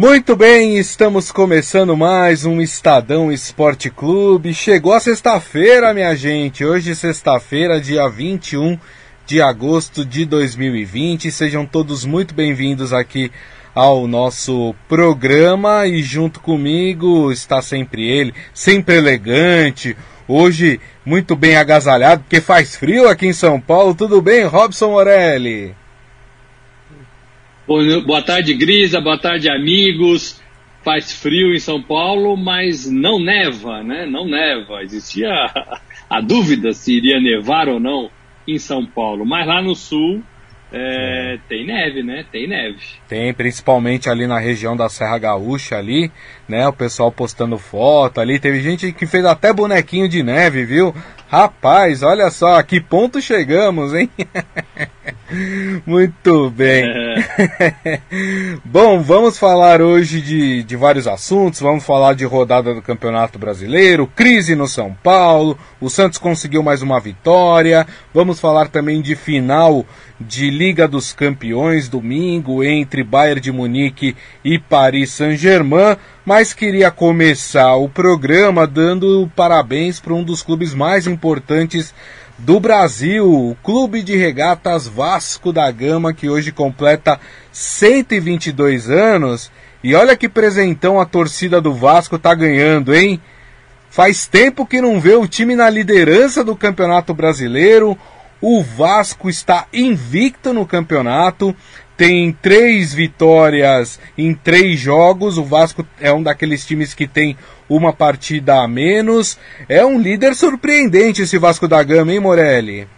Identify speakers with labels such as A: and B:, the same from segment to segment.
A: Muito bem, estamos começando mais um Estadão Esporte Clube. Chegou a sexta-feira, minha gente. Hoje, sexta-feira, dia 21 de agosto de 2020. Sejam todos muito bem-vindos aqui ao nosso programa e junto comigo está sempre ele, sempre elegante. Hoje muito bem agasalhado, porque faz frio aqui em São Paulo. Tudo bem, Robson Morelli?
B: Boa tarde, Grisa. Boa tarde, amigos. Faz frio em São Paulo, mas não neva, né? Não neva. Existia a dúvida se iria nevar ou não em São Paulo. Mas lá no sul é, tem neve, né? Tem neve.
A: Tem, principalmente ali na região da Serra Gaúcha ali, né? O pessoal postando foto ali. Teve gente que fez até bonequinho de neve, viu? Rapaz, olha só, a que ponto chegamos, hein? Muito bem. Bom, vamos falar hoje de, de vários assuntos. Vamos falar de rodada do Campeonato Brasileiro, crise no São Paulo, o Santos conseguiu mais uma vitória. Vamos falar também de final de Liga dos Campeões, domingo, entre Bayern de Munique e Paris Saint-Germain. Mas queria começar o programa dando parabéns para um dos clubes mais importantes do Brasil, o Clube de Regatas Vasco da Gama, que hoje completa 122 anos. E olha que presentão a torcida do Vasco tá ganhando, hein? Faz tempo que não vê o time na liderança do Campeonato Brasileiro. O Vasco está invicto no campeonato, tem três vitórias em três jogos. O Vasco é um daqueles times que tem uma partida a menos. É um líder surpreendente esse Vasco da Gama, hein, Morelli?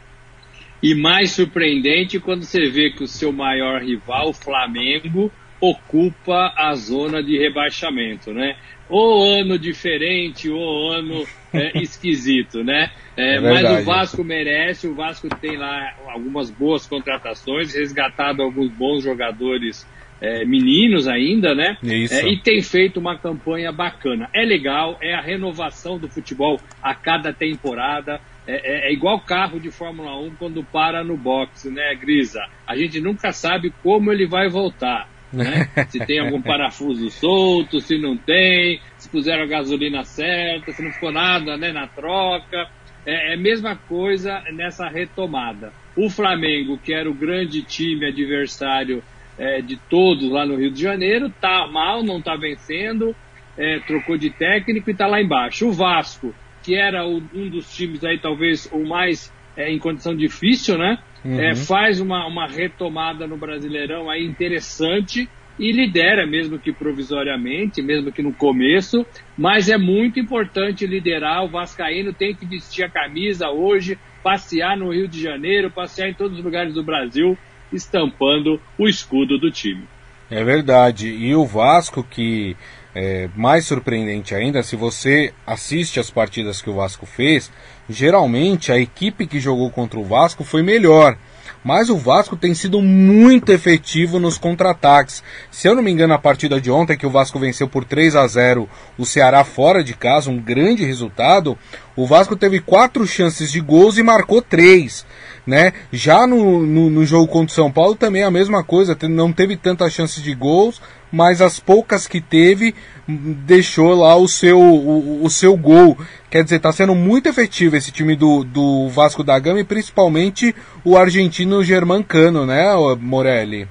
B: E mais surpreendente quando você vê que o seu maior rival, o Flamengo, ocupa a zona de rebaixamento, né? O ano diferente, o ano é, esquisito, né? É, é mas o Vasco merece, o Vasco tem lá algumas boas contratações, resgatado alguns bons jogadores é, meninos ainda, né? É, e tem feito uma campanha bacana. É legal, é a renovação do futebol a cada temporada. É, é, é igual carro de Fórmula 1 quando para no boxe, né, Grisa? A gente nunca sabe como ele vai voltar. Né? se tem algum parafuso solto, se não tem, se puseram a gasolina certa, se não ficou nada né, na troca. É, é a mesma coisa nessa retomada. O Flamengo, que era o grande time adversário é, de todos lá no Rio de Janeiro, tá mal, não tá vencendo, é, trocou de técnico e tá lá embaixo. O Vasco, que era o, um dos times aí talvez o mais é, em condição difícil, né? Uhum. É, faz uma, uma retomada no Brasileirão aí interessante e lidera, mesmo que provisoriamente, mesmo que no começo, mas é muito importante liderar. O Vascaíno tem que vestir a camisa hoje, passear no Rio de Janeiro, passear em todos os lugares do Brasil, estampando o escudo do time.
A: É verdade. E o Vasco, que é mais surpreendente ainda, se você assiste as partidas que o Vasco fez, geralmente a equipe que jogou contra o Vasco foi melhor. Mas o Vasco tem sido muito efetivo nos contra-ataques. Se eu não me engano, a partida de ontem, que o Vasco venceu por 3 a 0 o Ceará fora de casa, um grande resultado, o Vasco teve quatro chances de gols e marcou três. Né? Já no, no, no jogo contra o São Paulo também a mesma coisa, não teve tantas chances de gols, mas as poucas que teve deixou lá o seu, o, o seu gol. Quer dizer, está sendo muito efetivo esse time do, do Vasco da Gama e principalmente o argentino Germancano, né, Morelli?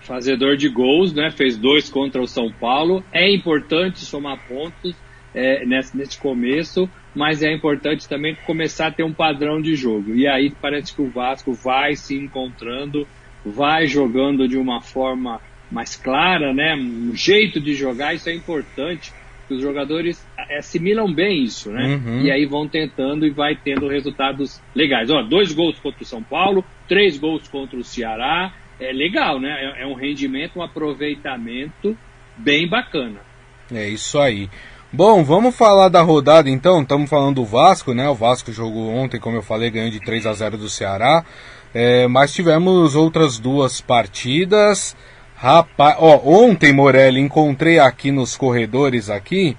B: Fazedor de gols, né? Fez dois contra o São Paulo. É importante somar pontos é, nesse, nesse começo, mas é importante também começar a ter um padrão de jogo. E aí parece que o Vasco vai se encontrando, vai jogando de uma forma mais clara, né? Um jeito de jogar, isso é importante. Os jogadores assimilam bem isso, né? Uhum. E aí vão tentando e vai tendo resultados legais. Ó, dois gols contra o São Paulo, três gols contra o Ceará. É legal, né? É, é um rendimento, um aproveitamento bem bacana.
A: É isso aí. Bom, vamos falar da rodada então. Estamos falando do Vasco, né? O Vasco jogou ontem, como eu falei, ganhou de 3 a 0 do Ceará. É, mas tivemos outras duas partidas. Rapaz, ó, ontem, Morelli, encontrei aqui nos corredores aqui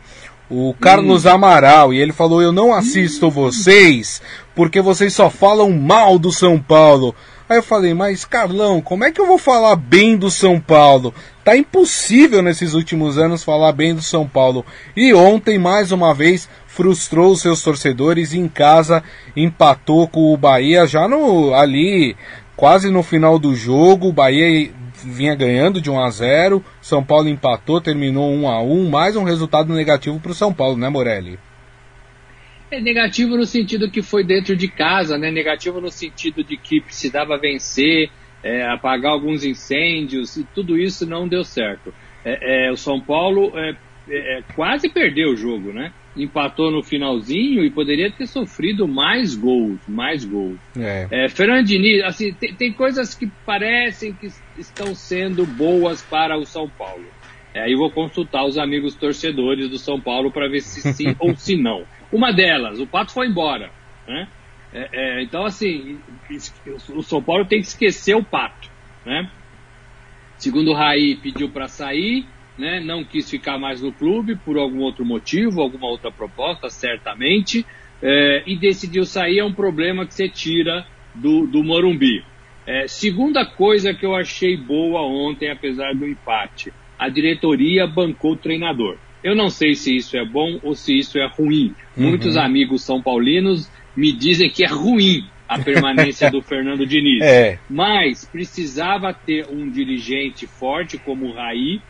A: o Carlos hum. Amaral e ele falou: "Eu não assisto hum. vocês porque vocês só falam mal do São Paulo". Aí eu falei: "Mas Carlão, como é que eu vou falar bem do São Paulo? Tá impossível nesses últimos anos falar bem do São Paulo. E ontem, mais uma vez, frustrou os seus torcedores em casa, empatou com o Bahia já no ali quase no final do jogo. O Bahia vinha ganhando de 1 a 0, São Paulo empatou, terminou 1 a 1, mais um resultado negativo para o São Paulo, né, Morelli?
B: É negativo no sentido que foi dentro de casa, né? Negativo no sentido de que precisava vencer, é, apagar alguns incêndios e tudo isso não deu certo. É, é, o São Paulo é, é, é, quase perdeu o jogo, né? Empatou no finalzinho e poderia ter sofrido mais gols, mais gols. É. Fernando Diniz, assim, tem, tem, coisas que parecem que estão sendo boas para o São Paulo. Aí vou consultar os amigos torcedores do São Paulo para ver se sim ou se não. Uma delas, o Pato foi embora, né? É, é, então, assim, o São Paulo tem que esquecer o pato, né? Segundo o Raí pediu para sair, né? Não quis ficar mais no clube por algum outro motivo, alguma outra proposta, certamente, é, e decidiu sair é um problema que você tira do, do Morumbi. É, segunda coisa que eu achei boa ontem, apesar do empate, a diretoria bancou o treinador. Eu não sei se isso é bom ou se isso é ruim. Uhum. Muitos amigos são paulinos me dizem que é ruim a permanência do Fernando Diniz. É. Mas precisava ter um dirigente forte como o Raí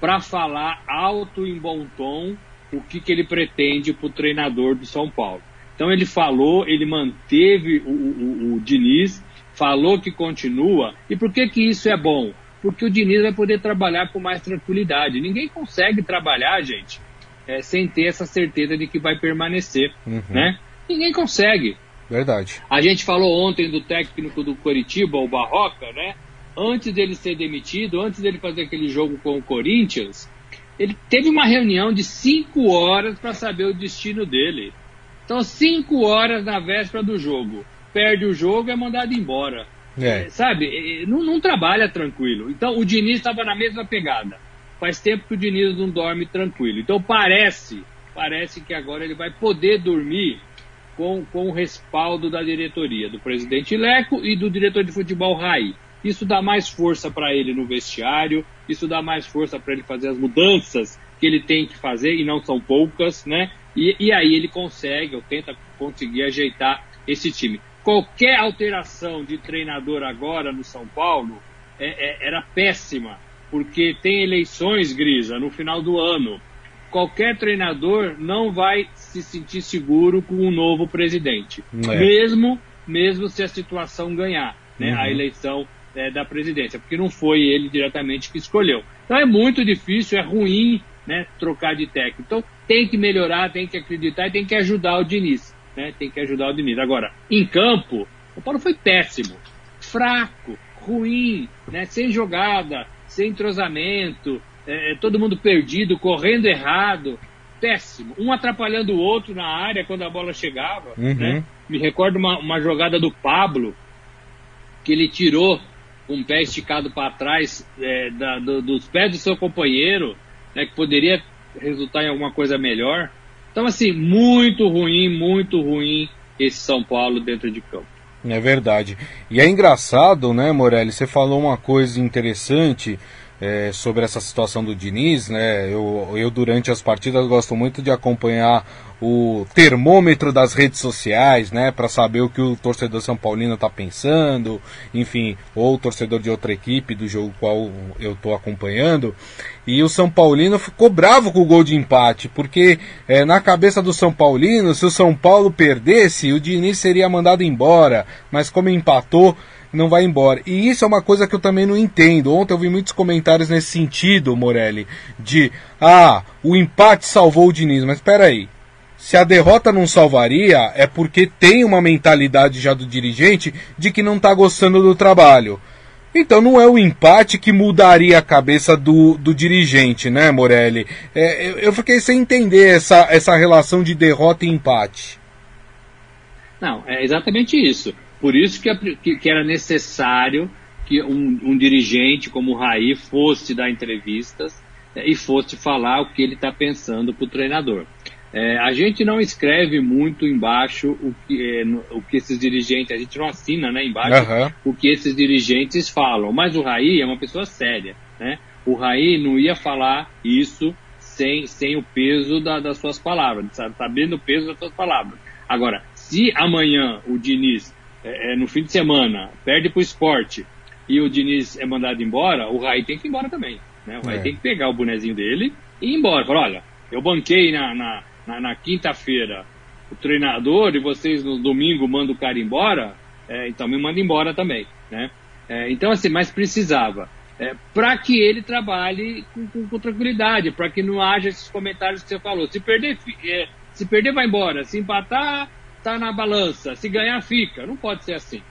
B: para falar alto em bom tom o que, que ele pretende para o treinador do São Paulo. Então ele falou, ele manteve o, o, o, Diniz, falou que continua. E por que, que isso é bom? Porque o Diniz vai poder trabalhar com mais tranquilidade. Ninguém consegue trabalhar, gente, é, sem ter essa certeza de que vai permanecer, uhum. né? Ninguém consegue.
A: Verdade.
B: A gente falou ontem do técnico do Coritiba, o Barroca, né? Antes dele ser demitido, antes dele fazer aquele jogo com o Corinthians, ele teve uma reunião de cinco horas para saber o destino dele. Então, cinco horas na véspera do jogo. Perde o jogo é mandado embora. É. Sabe? Não, não, trabalha tranquilo. Então, o Diniz estava na mesma pegada. Faz tempo que o Diniz não dorme tranquilo. Então, parece, parece que agora ele vai poder dormir com, com o respaldo da diretoria, do presidente Leco e do diretor de futebol Rai. Isso dá mais força para ele no vestiário, isso dá mais força para ele fazer as mudanças que ele tem que fazer, e não são poucas, né? E, e aí ele consegue, ou tenta conseguir ajeitar esse time. Qualquer alteração de treinador agora no São Paulo é, é, era péssima, porque tem eleições, Grisa, no final do ano. Qualquer treinador não vai se sentir seguro com um novo presidente, é. mesmo mesmo se a situação ganhar, né, uhum. a eleição é, da presidência, porque não foi ele diretamente que escolheu. Então é muito difícil, é ruim, né, trocar de técnico. Então tem que melhorar, tem que acreditar e tem que ajudar o Diniz, né, tem que ajudar o Diniz. Agora, em campo, o Paulo foi péssimo, fraco, ruim, né, sem jogada, sem entrosamento, é, é todo mundo perdido, correndo errado péssimo. Um atrapalhando o outro na área quando a bola chegava. Uhum. Né? Me recordo uma, uma jogada do Pablo, que ele tirou um pé esticado para trás é, da, do, dos pés do seu companheiro, né, que poderia resultar em alguma coisa melhor. Então, assim, muito ruim, muito ruim esse São Paulo dentro de campo.
A: É verdade. E é engraçado, né, Morelli? Você falou uma coisa interessante é, sobre essa situação do Diniz, né? Eu, eu durante as partidas gosto muito de acompanhar o termômetro das redes sociais, né, para saber o que o torcedor são paulino está pensando, enfim, ou o torcedor de outra equipe do jogo qual eu estou acompanhando. E o São Paulino ficou bravo com o gol de empate, porque é, na cabeça do São Paulino, se o São Paulo perdesse, o Diniz seria mandado embora, mas como empatou, não vai embora. E isso é uma coisa que eu também não entendo. Ontem eu vi muitos comentários nesse sentido, Morelli, de ah, o empate salvou o Diniz, mas espera aí. Se a derrota não salvaria, é porque tem uma mentalidade já do dirigente de que não está gostando do trabalho. Então não é o empate que mudaria a cabeça do, do dirigente, né, Morelli? É, eu, eu fiquei sem entender essa, essa relação de derrota e empate.
B: Não, é exatamente isso. Por isso que, que, que era necessário que um, um, dirigente como o Raí fosse dar entrevistas é, e fosse falar o que ele está pensando para o treinador. É, a gente não escreve muito embaixo o que, é, o que esses dirigentes, a gente não assina né, embaixo uhum. o que esses dirigentes falam, mas o Raí é uma pessoa séria. Né? O Raí não ia falar isso sem, sem o peso da, das suas palavras, sabendo o peso das suas palavras. Agora, se amanhã o Diniz, é, é, no fim de semana, perde para o esporte e o Diniz é mandado embora, o Raí tem que ir embora também. Né? O Raí é. tem que pegar o bonezinho dele e ir embora. Falar, olha, eu banquei na, na, na, na quinta-feira o treinador e vocês no domingo mandam o cara embora, é, então me manda embora também. Né? É, então, assim, mas precisava. É, para que ele trabalhe com, com, com tranquilidade, para que não haja esses comentários que você falou. Se perder, é, se perder vai embora. Se empatar, tá na balança. Se ganhar, fica. Não pode ser assim.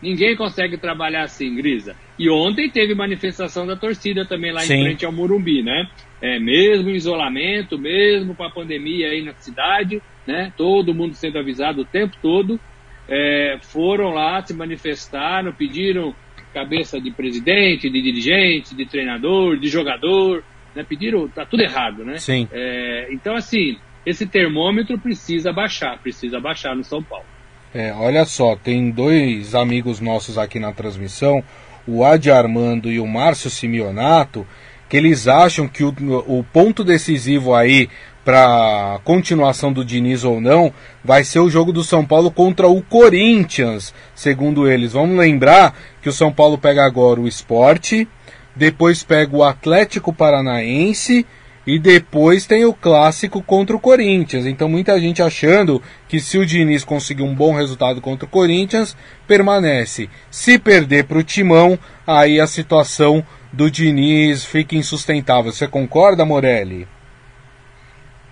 B: Ninguém consegue trabalhar assim, Grisa. E ontem teve manifestação da torcida também lá Sim. em frente ao Morumbi, né? É, mesmo em isolamento, mesmo com a pandemia aí na cidade, né? Todo mundo sendo avisado o tempo todo. É, foram lá, se manifestaram, pediram cabeça de presidente, de dirigente, de treinador, de jogador, né? Pediram, tá tudo errado, né?
A: Sim.
B: É, então, assim, esse termômetro precisa baixar, precisa baixar no São Paulo.
A: É, olha só, tem dois amigos nossos aqui na transmissão, o Adi Armando e o Márcio Simeonato, que eles acham que o, o ponto decisivo aí para continuação do Diniz ou não vai ser o jogo do São Paulo contra o Corinthians, segundo eles. Vamos lembrar que o São Paulo pega agora o Esporte, depois pega o Atlético Paranaense e depois tem o clássico contra o Corinthians. Então muita gente achando que se o Diniz conseguir um bom resultado contra o Corinthians, permanece. Se perder para o Timão, aí a situação do Diniz fica insustentável. Você concorda, Morelli?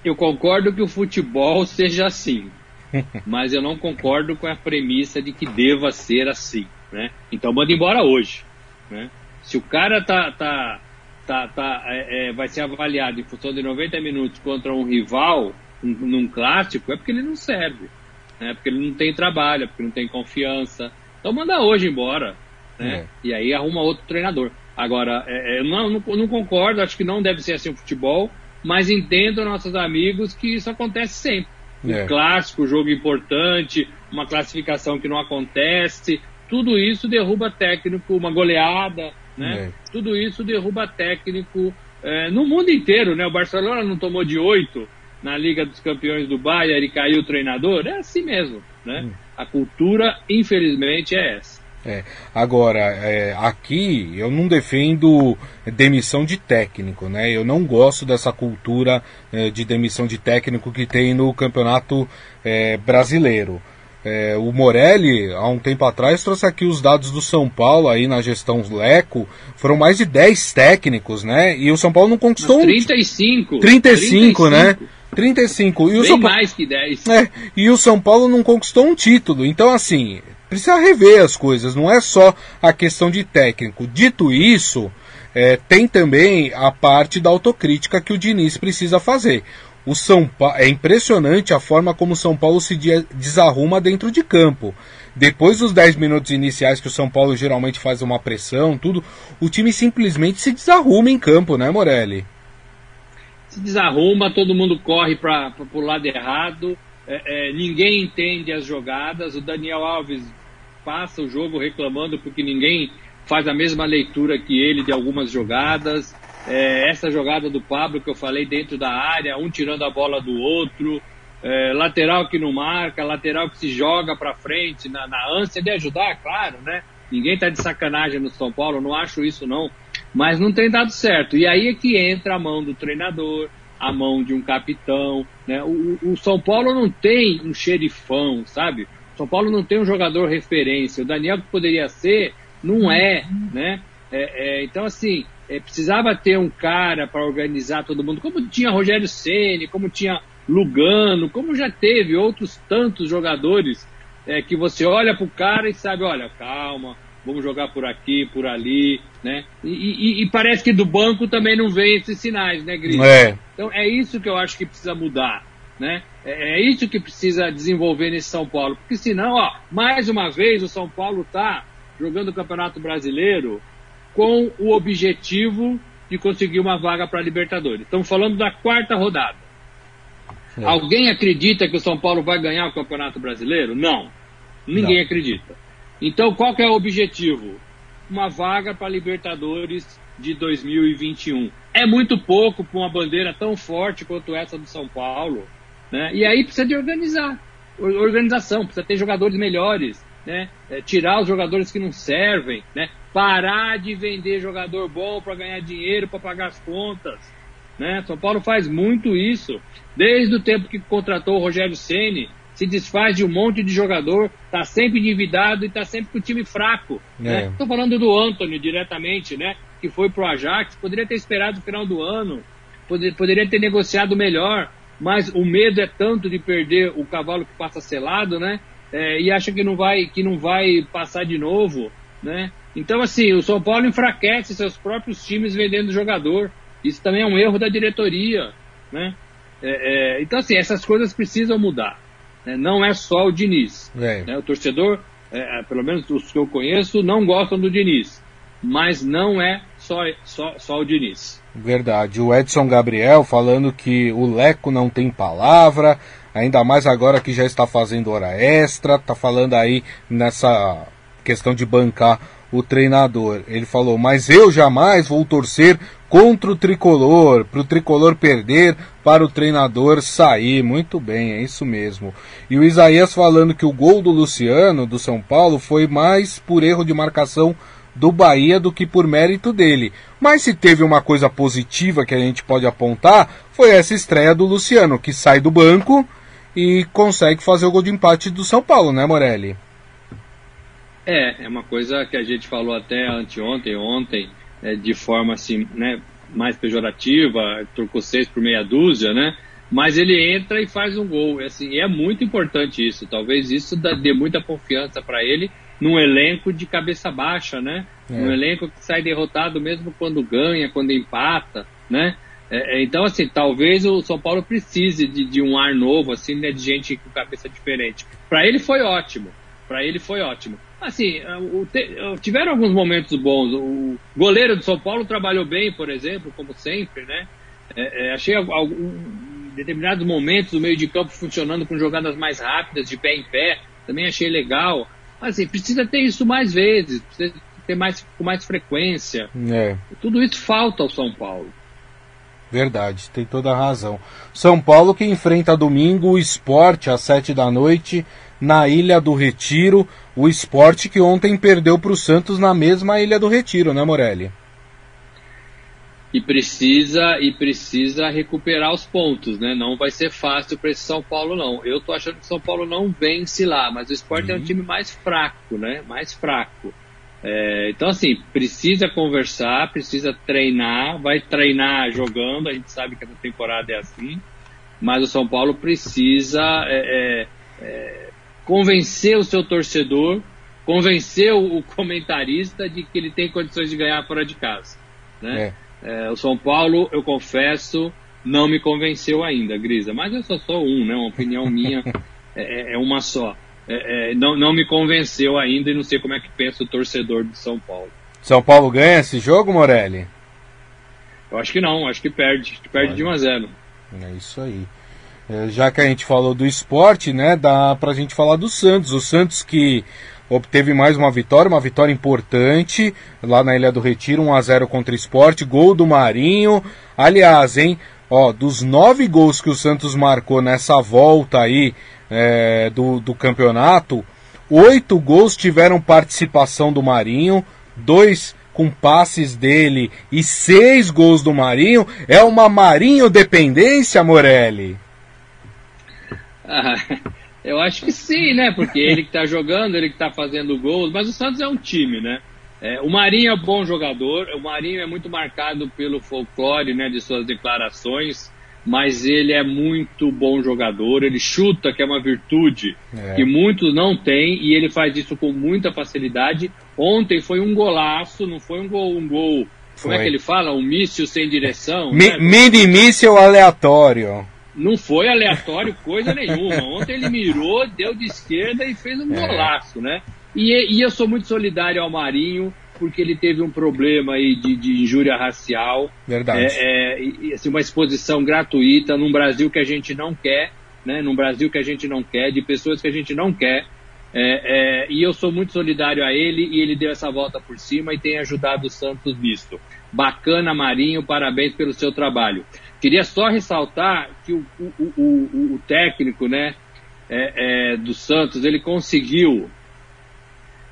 B: Eu concordo que o futebol seja assim, mas eu não concordo com a premissa de que deva ser assim. Né? Então manda embora hoje. Né? Se o cara tá, tá tá, tá, é, é, vai ser avaliado em função de 90 minutos contra um rival um, num clássico, é porque ele não serve. Né? Porque ele não tem trabalho, é porque não tem confiança. Então manda hoje embora. Né? É. E aí arruma outro treinador. Agora, eu não, não, não, concordo, acho que não deve ser assim o futebol, mas entendo nossos amigos que isso acontece sempre. Um é. clássico, jogo importante, uma classificação que não acontece, tudo isso derruba técnico, uma goleada, né? É. Tudo isso derruba técnico é, no mundo inteiro, né? O Barcelona não tomou de oito na Liga dos Campeões do Bayern e caiu o treinador, é assim mesmo, né? Hum. A cultura, infelizmente, é essa.
A: É. Agora, é, aqui eu não defendo demissão de técnico, né? Eu não gosto dessa cultura é, de demissão de técnico que tem no campeonato é, brasileiro. É, o Morelli, há um tempo atrás, trouxe aqui os dados do São Paulo aí na gestão Leco. Foram mais de 10 técnicos, né? E o São Paulo não conquistou
B: 35.
A: um. 35. 35, né? 35. E o
B: Bem
A: São
B: mais que 10.
A: É, e o São Paulo não conquistou um título. Então, assim, precisa rever as coisas. Não é só a questão de técnico. Dito isso, é, tem também a parte da autocrítica que o Diniz precisa fazer o São pa... é impressionante a forma como o São Paulo se desarruma dentro de campo. Depois dos 10 minutos iniciais que o São Paulo geralmente faz uma pressão, tudo, o time simplesmente se desarruma em campo, né, Morelli?
B: Se desarruma, todo mundo corre para o lado errado, é, é, ninguém entende as jogadas. O Daniel Alves passa o jogo reclamando porque ninguém faz a mesma leitura que ele de algumas jogadas. É, essa jogada do Pablo que eu falei dentro da área, um tirando a bola do outro, é, lateral que não marca, lateral que se joga para frente na, na, ânsia de ajudar, claro, né? Ninguém tá de sacanagem no São Paulo, não acho isso não, mas não tem dado certo. E aí é que entra a mão do treinador, a mão de um capitão, né? O, o São Paulo não tem um xerifão, sabe? O São Paulo não tem um jogador referência. O Daniel que poderia ser, não é, né? É, é, então assim, é, precisava ter um cara para organizar todo mundo, como tinha Rogério Ceni, como tinha Lugano, como já teve outros tantos jogadores é, que você olha para o cara e sabe, olha, calma, vamos jogar por aqui, por ali, né? E, e, e parece que do banco também não vem esses sinais, né, Gris?
A: É.
B: Então é isso que eu acho que precisa mudar, né? É, é isso que precisa desenvolver nesse São Paulo, porque senão, ó, mais uma vez o São Paulo tá jogando o Campeonato Brasileiro com o objetivo de conseguir uma vaga para a Libertadores. Estamos falando da quarta rodada. É. Alguém acredita que o São Paulo vai ganhar o Campeonato Brasileiro? Não. Ninguém Não. acredita. Então, qual que é o objetivo? uma vaga para Libertadores de 2021. É muito pouco para uma bandeira tão forte quanto essa do São Paulo. Né? E aí precisa de organizar. Organização, precisa ter jogadores melhores, né? É, tirar os jogadores que não servem, né? parar de vender jogador bom para ganhar dinheiro, para pagar as contas. Né? São Paulo faz muito isso. Desde o tempo que contratou o Rogério Ceni, se desfaz de um monte de jogador, está sempre endividado e está sempre com o time fraco. Estou é. né? falando do Anthony diretamente, né? que foi para o Ajax, poderia ter esperado o final do ano, poder, poderia ter negociado melhor, mas o medo é tanto de perder o cavalo que passa selado, né? É, e acha que não vai que não vai passar de novo, né? Então assim, o São Paulo enfraquece seus próprios times vendendo jogador. Isso também é um erro da diretoria, né? É, é, então assim, essas coisas precisam mudar. Né? Não é só o Diniz. É. Né? O torcedor, é, é, pelo menos os que eu conheço, não gostam do Diniz mas não é só, só, só o Diniz.
A: Verdade. O Edson Gabriel falando que o Leco não tem palavra, ainda mais agora que já está fazendo hora extra, tá falando aí nessa questão de bancar o treinador. Ele falou: Mas eu jamais vou torcer contra o tricolor, para o tricolor perder, para o treinador sair. Muito bem, é isso mesmo. E o Isaías falando que o gol do Luciano, do São Paulo, foi mais por erro de marcação do Bahia do que por mérito dele. Mas se teve uma coisa positiva que a gente pode apontar, foi essa estreia do Luciano, que sai do banco e consegue fazer o gol de empate do São Paulo, né, Morelli?
B: É, é uma coisa que a gente falou até anteontem, ontem, é, de forma assim, né, mais pejorativa, trocou seis por meia dúzia, né? Mas ele entra e faz um gol. Assim, é muito importante isso. Talvez isso dê muita confiança para ele num elenco de cabeça baixa, né? É. Um elenco que sai derrotado mesmo quando ganha, quando empata, né? É, é, então, assim, talvez o São Paulo precise de, de um ar novo, assim, né, de gente com cabeça diferente. Para ele foi ótimo, para ele foi ótimo. Assim, o, te, tiveram alguns momentos bons. O goleiro do São Paulo trabalhou bem, por exemplo, como sempre, né? É, é, achei algum, determinados momentos o meio de campo funcionando com jogadas mais rápidas, de pé em pé, também achei legal. Assim, precisa ter isso mais vezes, precisa ter mais, com mais frequência. É. Tudo isso falta ao São Paulo.
A: Verdade, tem toda a razão. São Paulo que enfrenta domingo o esporte às sete da noite na Ilha do Retiro. O esporte que ontem perdeu para o Santos na mesma Ilha do Retiro, né, Morelli?
B: e precisa e precisa recuperar os pontos, né? Não vai ser fácil para esse São Paulo não. Eu tô achando que o São Paulo não vence lá, mas o Sport uhum. é um uhum. time mais fraco, né? Mais fraco. É, então assim precisa conversar, precisa treinar, vai treinar jogando. A gente sabe que essa temporada é assim, mas o São Paulo precisa é, é, é convencer o seu torcedor, convencer o comentarista de que ele tem condições de ganhar fora de casa, né? É. É, o São Paulo, eu confesso, não me convenceu ainda, Grisa. Mas eu só sou um, né? Uma opinião minha é, uma só. É, é, não, não me convenceu ainda e não sei como é que pensa o torcedor de São Paulo.
A: São Paulo ganha esse jogo, Morelli?
B: Eu acho que não, acho que perde. Perde Olha. de 1 a 0.
A: É isso aí. É, já que a gente falou do esporte, né, dá pra gente falar do Santos. O Santos que obteve mais uma vitória, uma vitória importante lá na Ilha do Retiro, 1 a 0 contra o Esporte, gol do Marinho. Aliás, hein, ó, dos nove gols que o Santos marcou nessa volta aí é, do, do campeonato, oito gols tiveram participação do Marinho, dois com passes dele e seis gols do Marinho. É uma Marinho dependência, Morelli?
B: Ah, eu acho que sim, né? Porque ele que tá jogando, ele que tá fazendo gols, mas o Santos é um time, né? É, o Marinho é bom jogador, o Marinho é muito marcado pelo folclore, né, de suas declarações, mas ele é muito bom jogador, ele chuta, que é uma virtude é. que muitos não têm, e ele faz isso com muita facilidade. Ontem foi um golaço, não foi um gol, um gol como é que ele fala? Um míssil sem direção?
A: Mi, né? Mini míssil aleatório.
B: Não foi aleatório coisa nenhuma. Ontem ele mirou, deu de esquerda e fez um é. golaço, né? E, e, eu sou muito solidário ao Marinho, porque ele teve um problema aí de, de injúria racial.
A: Verdade.
B: É, é, assim, uma exposição gratuita num Brasil que a gente não quer, né? Num Brasil que a gente não quer, de pessoas que a gente não quer. É, é, e eu sou muito solidário a ele e ele deu essa volta por cima e tem ajudado o Santos nisto. Bacana, Marinho, parabéns pelo seu trabalho. Queria só ressaltar que o, o, o, o técnico né, é, é, do Santos, ele conseguiu,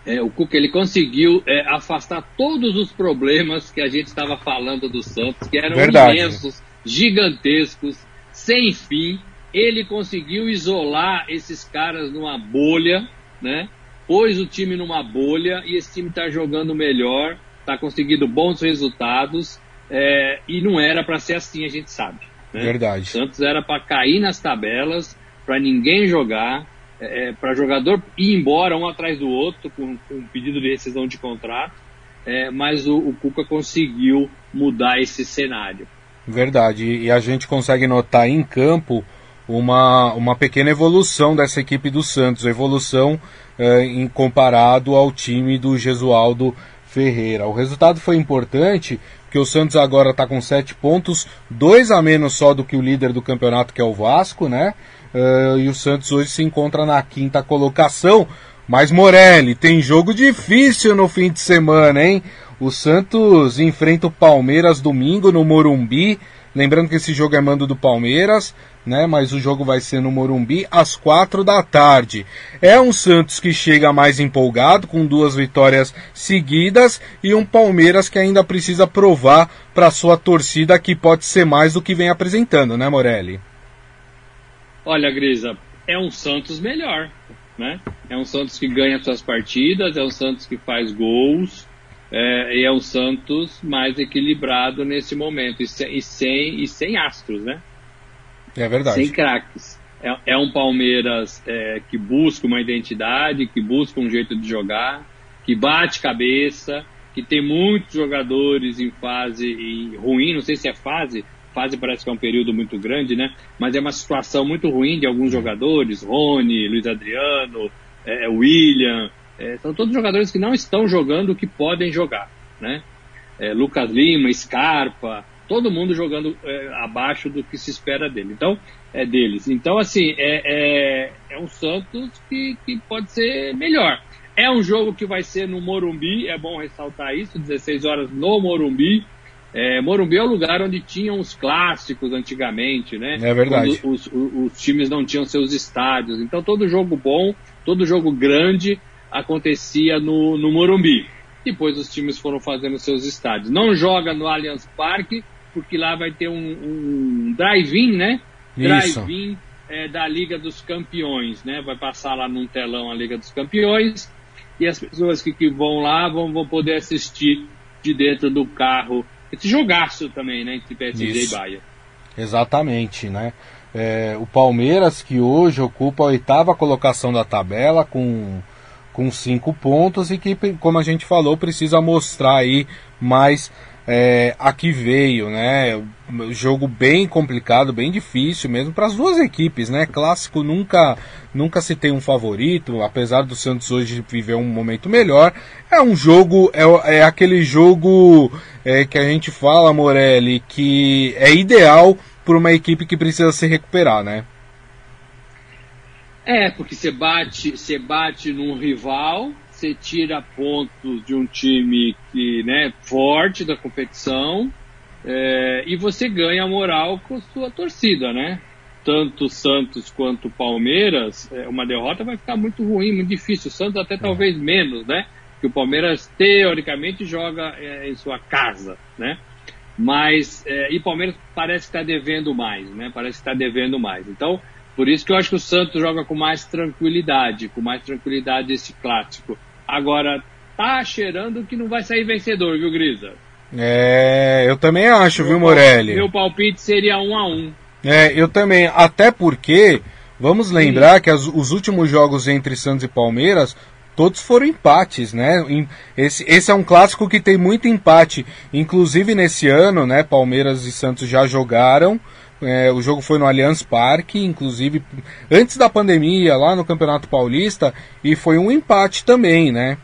B: é, o Cuca, ele conseguiu é, afastar todos os problemas que a gente estava falando do Santos, que eram Verdade. imensos, gigantescos, sem fim. Ele conseguiu isolar esses caras numa bolha, né? Pôs o time numa bolha e esse time está jogando melhor, está conseguindo bons resultados é, e não era para ser assim, a gente sabe. Né?
A: Verdade.
B: Santos era para cair nas tabelas, para ninguém jogar, é, para jogador ir embora um atrás do outro com, com pedido de rescisão de contrato, é, mas o, o Cuca conseguiu mudar esse cenário.
A: Verdade, e a gente consegue notar em campo uma, uma pequena evolução dessa equipe do Santos, evolução é, em comparado ao time do Gesualdo Ferreira. O resultado foi importante porque o Santos agora está com sete pontos, dois a menos só do que o líder do campeonato, que é o Vasco, né? Uh, e o Santos hoje se encontra na quinta colocação. Mas Morelli, tem jogo difícil no fim de semana, hein? O Santos enfrenta o Palmeiras domingo no Morumbi. Lembrando que esse jogo é mando do Palmeiras, né? Mas o jogo vai ser no Morumbi às quatro da tarde. É um Santos que chega mais empolgado, com duas vitórias seguidas, e um Palmeiras que ainda precisa provar para sua torcida que pode ser mais do que vem apresentando, né, Morelli?
B: Olha, Grisa, é um Santos melhor, né? É um Santos que ganha suas partidas, é um Santos que faz gols, é, e é um Santos mais equilibrado nesse momento e sem, e sem, e sem astros, né?
A: É verdade.
B: Sem craques. É, é, um Palmeiras é, que busca uma identidade, que busca um jeito de jogar, que bate cabeça, que tem muitos jogadores em fase ruim, não sei se é fase, fase parece que é um período muito grande, né? Mas é uma situação muito ruim de alguns jogadores, Rony, Luiz Adriano, é, William, é, são todos jogadores que não estão jogando o que podem jogar, né? É, Lucas Lima, Scarpa, todo mundo jogando é, abaixo do que se espera dele. Então, é deles. Então, assim, é, é, é um Santos que, que pode ser melhor. É um jogo que vai ser no Morumbi, é bom ressaltar isso, 16 horas no Morumbi. É, Morumbi é o lugar onde tinham os clássicos antigamente, né?
A: É verdade.
B: Os, os, os, times não tinham seus estádios. Então todo jogo bom, todo jogo grande acontecia no, no Morumbi. Depois os times foram fazendo seus estádios. Não joga no Allianz Parque, porque lá vai ter um, um drive-in, né? Drive-in é, da Liga dos Campeões, né? Vai passar lá num telão a Liga dos Campeões e as pessoas que, que vão lá vão, vão poder assistir de dentro do carro. Esse jogaço também, né? Entre PSG Isso. e Bahia.
A: Exatamente, né? É, o Palmeiras que hoje ocupa a oitava colocação da tabela com com cinco pontos e que, como a gente falou, precisa mostrar aí mais é, a que veio, né? Jogo bem complicado, bem difícil mesmo para as duas equipes, né? Clássico nunca nunca se tem um favorito, apesar do Santos hoje viver um momento melhor. É um jogo, é, é aquele jogo é, que a gente fala, Morelli, que é ideal para uma equipe que precisa se recuperar, né?
B: É, porque você bate, você bate num rival, você tira pontos de um time que, né, forte da competição, é, e você ganha moral com sua torcida, né? Tanto Santos quanto Palmeiras, é, uma derrota vai ficar muito ruim, muito difícil. O Santos até talvez menos, né? Que o Palmeiras teoricamente joga é, em sua casa, né? Mas é, e Palmeiras parece estar devendo mais, né? Parece estar devendo mais. Então por isso que eu acho que o Santos joga com mais tranquilidade, com mais tranquilidade esse clássico. Agora, tá cheirando que não vai sair vencedor, viu, Grisa?
A: É, eu também acho, meu viu, Morelli?
B: Meu palpite seria um a um.
A: É, eu também. Até porque, vamos lembrar Sim. que as, os últimos jogos entre Santos e Palmeiras, todos foram empates, né? Esse, esse é um clássico que tem muito empate. Inclusive nesse ano, né? Palmeiras e Santos já jogaram. É, o jogo foi no Allianz Parque, inclusive antes da pandemia, lá no Campeonato Paulista, e foi um empate também, né?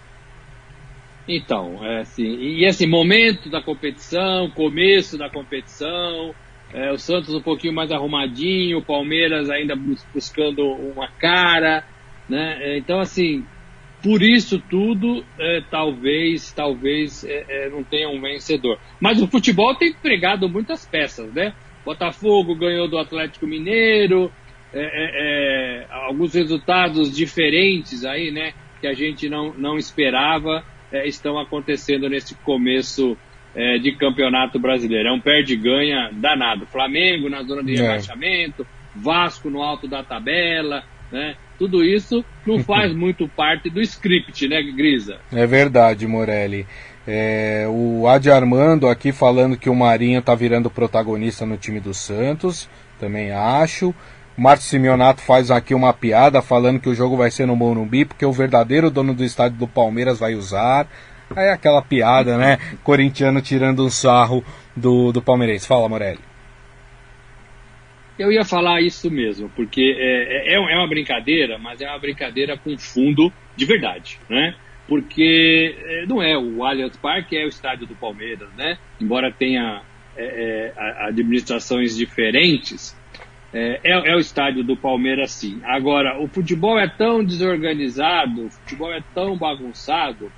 B: Então, é assim, e esse momento da competição, começo da competição, é, o Santos um pouquinho mais arrumadinho, o Palmeiras ainda buscando uma cara, Né? É, então, assim, por isso tudo, é, talvez, talvez é, é, não tenha um vencedor. Mas o futebol tem pregado muitas peças, né? Botafogo ganhou do Atlético Mineiro, é, é, alguns resultados diferentes aí, né? Que a gente não, não esperava, estão acontecendo nesse começo de campeonato brasileiro. É um perde-ganha danado. Flamengo na zona de rebaixamento, Vasco no alto da tabela, né? Tudo isso não faz muito parte do script, né, Grisa?
A: É verdade, Morelli. É, o Adi Armando aqui falando que o Marinho tá virando protagonista no time do Santos, também acho. Márcio Simeonato faz aqui uma piada falando que o jogo vai ser no Morumbi, porque o verdadeiro dono do estádio do Palmeiras vai usar. Aí é aquela piada, né? Corintiano tirando um sarro do, do palmeirense. Fala, Morelli.
B: Eu ia falar isso mesmo, porque é, é, é, uma brincadeira, mas é uma brincadeira com fundo de verdade, né? Porque é, não é o Allianz Parque, é o estádio do Palmeiras, né? Embora tenha é, é, administrações diferentes, é, é, é, o estádio do Palmeiras sim. Agora, o futebol é tão desorganizado, o futebol é tão bagunçado,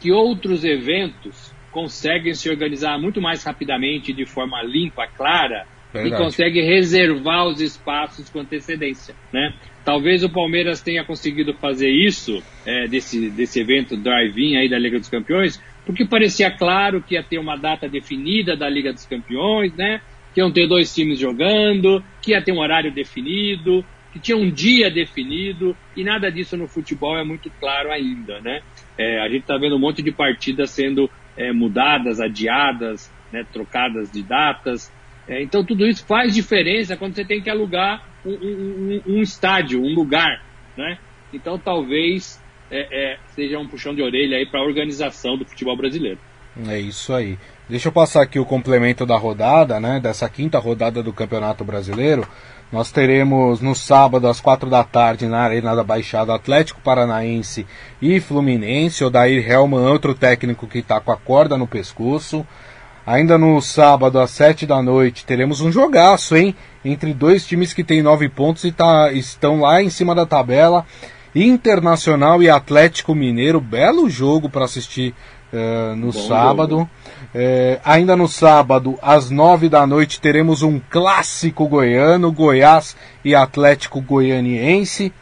B: que outros eventos conseguem se organizar muito mais rapidamente, de forma limpa, clara, Verdade. e consegue reservar os espaços com antecedência, né? Talvez o Palmeiras tenha conseguido fazer isso, é, desse, desse evento drive-in aí da Liga dos Campeões, porque parecia claro que ia ter uma data definida da Liga dos Campeões, né? Que iam ter dois times jogando, que ia ter um horário definido, que tinha um dia definido, e nada disso no futebol é muito claro ainda, né? É, a gente está vendo um monte de partidas sendo é, mudadas, adiadas, né, trocadas de datas, é, então tudo isso faz diferença quando você tem que alugar um, um, um, um estádio, um lugar, né? Então talvez é, é, seja um puxão de orelha aí para a organização do futebol brasileiro.
A: É isso aí. Deixa eu passar aqui o complemento da rodada, né? Dessa quinta rodada do Campeonato Brasileiro. Nós teremos no sábado às quatro da tarde na Arena da Baixada Atlético Paranaense e Fluminense. O Dair Helman, outro técnico que está com a corda no pescoço. Ainda no sábado, às 7 da noite, teremos um jogaço, hein? Entre dois times que têm nove pontos e tá, estão lá em cima da tabela. Internacional e Atlético Mineiro, belo jogo para assistir uh, no Bom sábado. Uh, ainda no sábado, às 9 da noite, teremos um clássico goiano, Goiás e Atlético Goianiense.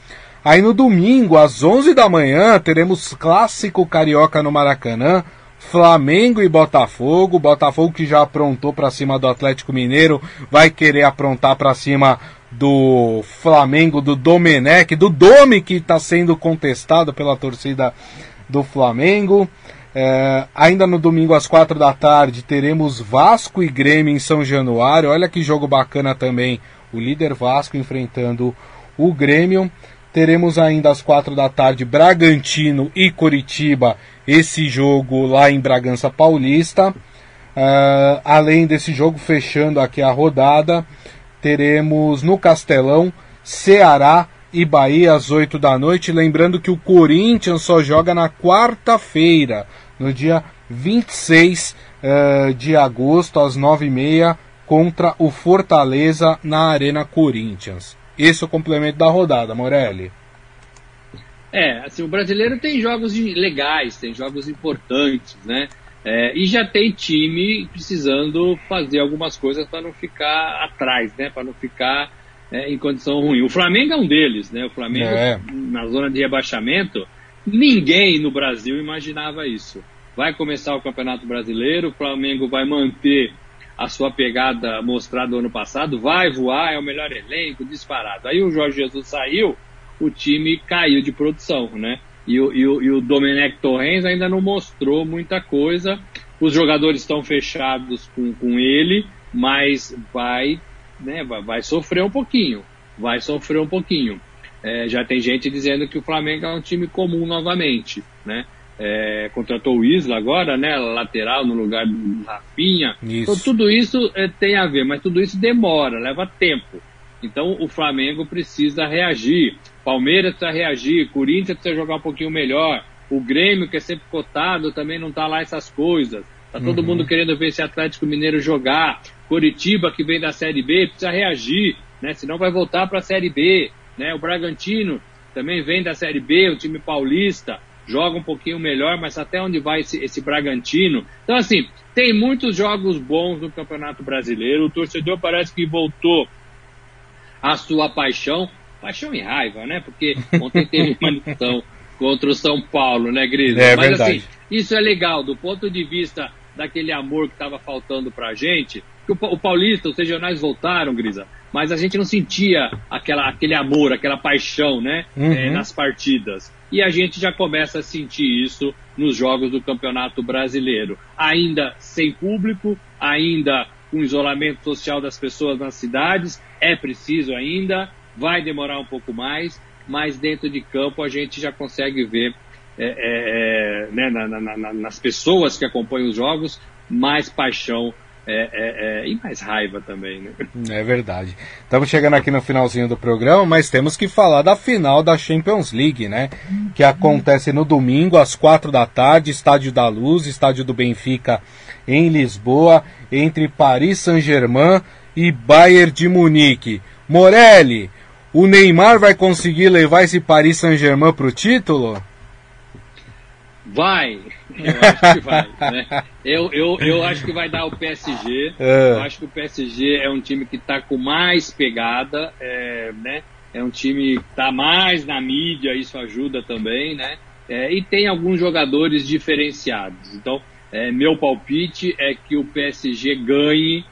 A: Aí no domingo, às 11 da manhã, teremos clássico carioca no Maracanã. Flamengo e Botafogo. Botafogo que já aprontou para cima do Atlético Mineiro, vai querer aprontar para cima do Flamengo, do Domenech, do Domi que está sendo contestado pela torcida do Flamengo. É, ainda no domingo às quatro da tarde teremos Vasco e Grêmio em São Januário. Olha que jogo bacana também. O líder Vasco enfrentando o Grêmio. Teremos ainda às quatro da tarde Bragantino e Coritiba, esse jogo lá em Bragança Paulista. Uh, além desse jogo, fechando aqui a rodada, teremos no Castelão Ceará e Bahia às 8 da noite. Lembrando que o Corinthians só joga na quarta-feira, no dia 26 uh, de agosto, às 9h30, contra o Fortaleza na Arena Corinthians. Esse é o complemento da rodada, Morelli.
B: É, assim, o brasileiro tem jogos legais, tem jogos importantes, né? É, e já tem time precisando fazer algumas coisas para não ficar atrás, né? Para não ficar é, em condição ruim. O Flamengo é um deles, né? O Flamengo é. na zona de rebaixamento, ninguém no Brasil imaginava isso. Vai começar o Campeonato Brasileiro, o Flamengo vai manter a sua pegada mostrada no ano passado, vai voar, é o melhor elenco, disparado. Aí o Jorge Jesus saiu, o time caiu de produção, né? E o, e o, e o Domenech Torrens ainda não mostrou muita coisa. Os jogadores estão fechados com, com ele, mas vai, né, vai, vai sofrer um pouquinho. Vai sofrer um pouquinho. É, já tem gente dizendo que o Flamengo é um time comum novamente, né? É, contratou o Isla agora, né, lateral no lugar do Rafinha. Isso. Então tudo isso é, tem a ver, mas tudo isso demora, leva tempo. Então o Flamengo precisa reagir, Palmeiras precisa reagir, Corinthians precisa jogar um pouquinho melhor, o Grêmio, que é sempre cotado, também não tá lá essas coisas. Tá todo uhum. mundo querendo ver esse Atlético Mineiro jogar. Coritiba, que vem da Série B, precisa reagir, né? Senão vai voltar para a Série B, né? O Bragantino também vem da Série B, o time paulista joga um pouquinho melhor, mas até onde vai esse, esse Bragantino? Então, assim, tem muitos jogos bons no Campeonato Brasileiro. O torcedor parece que voltou à sua paixão, paixão e raiva, né? Porque ontem teve manifestação contra o São Paulo, né, Gris?
A: É,
B: Mas
A: verdade.
B: assim, isso é legal do ponto de vista daquele amor que estava faltando pra gente. Que o, Paulista, os regionais voltaram, Grisa, mas a gente não sentia aquela, aquele amor, aquela paixão, né,
A: Uhum.
B: eh, nas partidas. E a gente já começa a sentir isso nos jogos do Campeonato Brasileiro. Ainda sem público, ainda com isolamento social das pessoas nas cidades, é preciso ainda, vai demorar um pouco mais, mas dentro de campo a gente já consegue ver é, é, é, né, na- na- na- nas pessoas que acompanham os jogos mais paixão é, é, é, e mais raiva também. Né?
A: É verdade. Estamos chegando aqui no finalzinho do programa, mas temos que falar da final da Champions League, né? Que acontece no domingo, às quatro da tarde, Estádio da Luz, Estádio do Benfica em Lisboa, entre Paris Saint-Germain e Bayern de Munique. Morelli, o Neymar vai conseguir levar esse Paris Saint-Germain para o título?
B: Vai, eu acho que vai. Né? Eu, eu, eu acho que vai dar o PSG.
A: É.
B: Eu acho que o PSG é um time que está com mais pegada, é, né? É um time que está mais na mídia, isso ajuda também, né? É, e tem alguns jogadores diferenciados. Então, é, meu palpite é que o PSG ganhe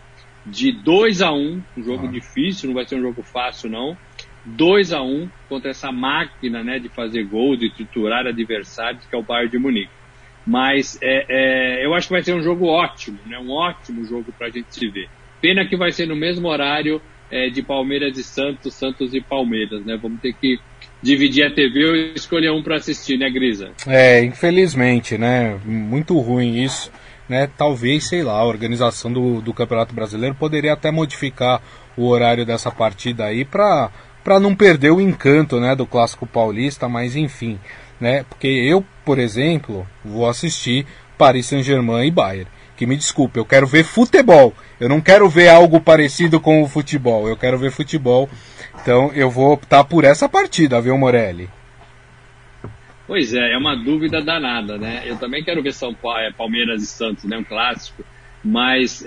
B: de 2 a 1 um jogo
A: Ah.
B: difícil, não vai ser um jogo fácil não. 2 a 1 contra essa máquina né, de fazer gol, de triturar adversários, que é o Bayern de Munique. Mas é, é, eu acho que vai ser um jogo ótimo, né, um ótimo jogo para a gente se ver. Pena que vai ser no mesmo horário é, de Palmeiras e Santos, Santos e Palmeiras. Né? Vamos ter que dividir a TV e escolher um para assistir, né, Grisa?
A: É, infelizmente, né? Muito ruim isso. Né? Talvez, sei lá, a organização do, do Campeonato Brasileiro poderia até modificar o horário dessa partida aí para não perder o encanto, né, do clássico paulista, mas enfim, né? Porque eu, por exemplo, vou assistir Paris Saint-Germain e Bayern. Que me desculpe, eu quero ver futebol. Eu não quero ver algo parecido com o futebol. Eu quero ver futebol. Então eu vou optar por essa partida, viu, Morelli?
B: Pois é, é uma dúvida danada, né? Eu também quero ver São Paulo, é, Palmeiras e Santos, né? Um clássico, mas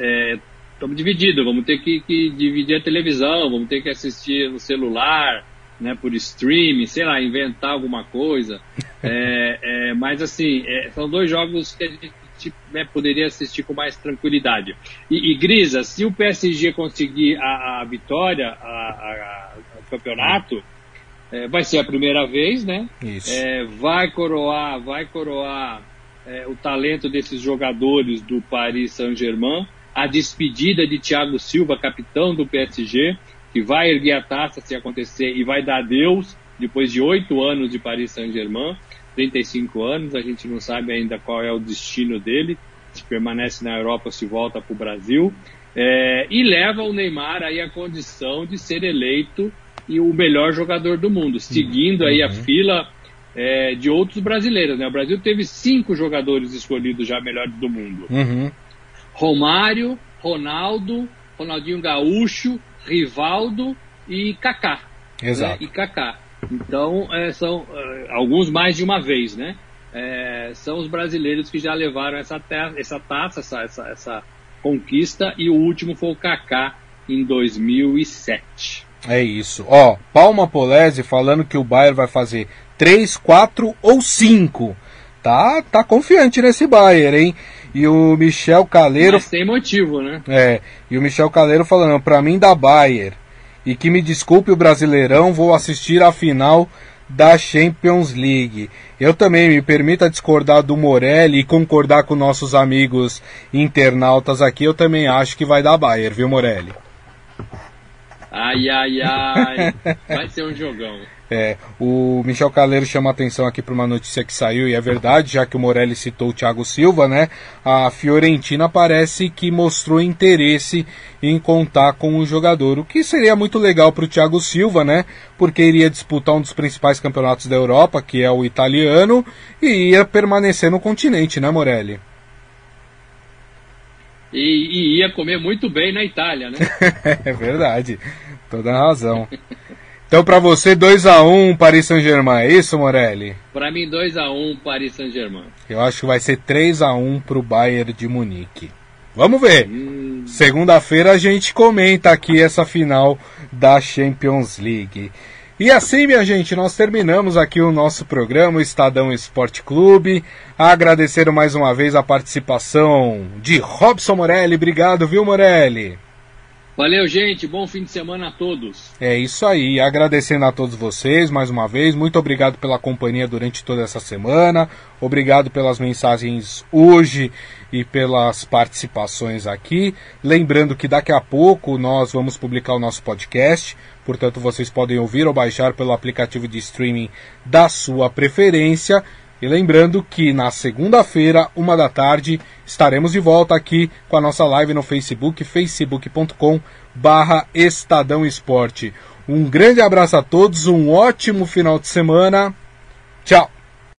B: estamos divididos. Vamos ter que, que dividir a televisão, vamos ter que assistir no celular, né? Por streaming, sei lá, inventar alguma coisa. É, é, mas assim, é, são dois jogos que a gente né, poderia assistir com mais tranquilidade. E, e Grisa, se o PSG conseguir a, a vitória, a, a, o campeonato, é, vai ser a primeira vez, né?
A: Isso.
B: É, vai coroar, vai coroar é, o talento desses jogadores do Paris Saint-Germain, a despedida de Thiago Silva, capitão do PSG, que vai erguer a taça se acontecer e vai dar adeus depois de oito anos de Paris Saint-Germain, 35 anos, a gente não sabe ainda qual é o destino dele, se permanece na Europa ou se volta para o Brasil, é, e leva o Neymar aí a condição de ser eleito e o melhor jogador do mundo, seguindo aí a fila é, de outros brasileiros. Né? O Brasil teve cinco jogadores escolhidos já melhores do mundo:
A: Uhum.
B: Romário, Ronaldo, Ronaldinho Gaúcho, Rivaldo e Kaká.
A: Exato.
B: Né? E Kaká. Então é, são é, alguns mais de uma vez, né? É, são os brasileiros que já levaram essa, ta essa taça, essa, essa, essa conquista, e o último foi o Kaká em 2007.
A: É isso. Ó, Palma Polese falando que o Bayern vai fazer 3, 4 ou 5. Tá, tá confiante nesse Bayern, hein? E o Michel Caleiro.
B: Mas tem motivo, né?
A: É, e o Michel Caleiro falando, pra mim da Bayern. E que me desculpe o Brasileirão, vou assistir a final da Champions League. Eu também me permita discordar do Morelli e concordar com nossos amigos internautas aqui. Eu também acho que vai dar Bayern, viu, Morelli?
B: Ai, ai, ai. Vai ser um jogão.
A: É, o Michel Caleiro chama atenção aqui para uma notícia que saiu, e é verdade, já que o Morelli citou o Thiago Silva, né? A Fiorentina parece que mostrou interesse em contar com o jogador, o que seria muito legal para o Thiago Silva, né? Porque iria disputar um dos principais campeonatos da Europa, que é o italiano, e ia permanecer no continente, né, Morelli?
B: E, e ia comer muito bem na Itália, né?
A: é verdade, toda a razão. Então, para você, 2x1 Paris Saint-Germain, é isso, Morelli?
B: Para mim, 2x1 Paris Saint-Germain.
A: Eu acho que vai ser 3x1 pro Bayern de Munique. Vamos ver. Hum. Segunda-feira a gente comenta aqui essa final da Champions League. E assim, minha gente, nós terminamos aqui o nosso programa, o Estadão Esporte Clube. Agradecer mais uma vez a participação de Robson Morelli. Obrigado, viu, Morelli?
B: Valeu, gente. Bom fim de semana a todos.
A: É isso aí. Agradecendo a todos vocês mais uma vez. Muito obrigado pela companhia durante toda essa semana. Obrigado pelas mensagens hoje e pelas participações aqui. Lembrando que daqui a pouco nós vamos publicar o nosso podcast. Portanto, vocês podem ouvir ou baixar pelo aplicativo de streaming da sua preferência. E lembrando que na segunda-feira, uma da tarde, estaremos de volta aqui com a nossa live no Facebook, facebook.com barra Estadão Esporte. Um grande abraço a todos, um ótimo final de semana. Tchau!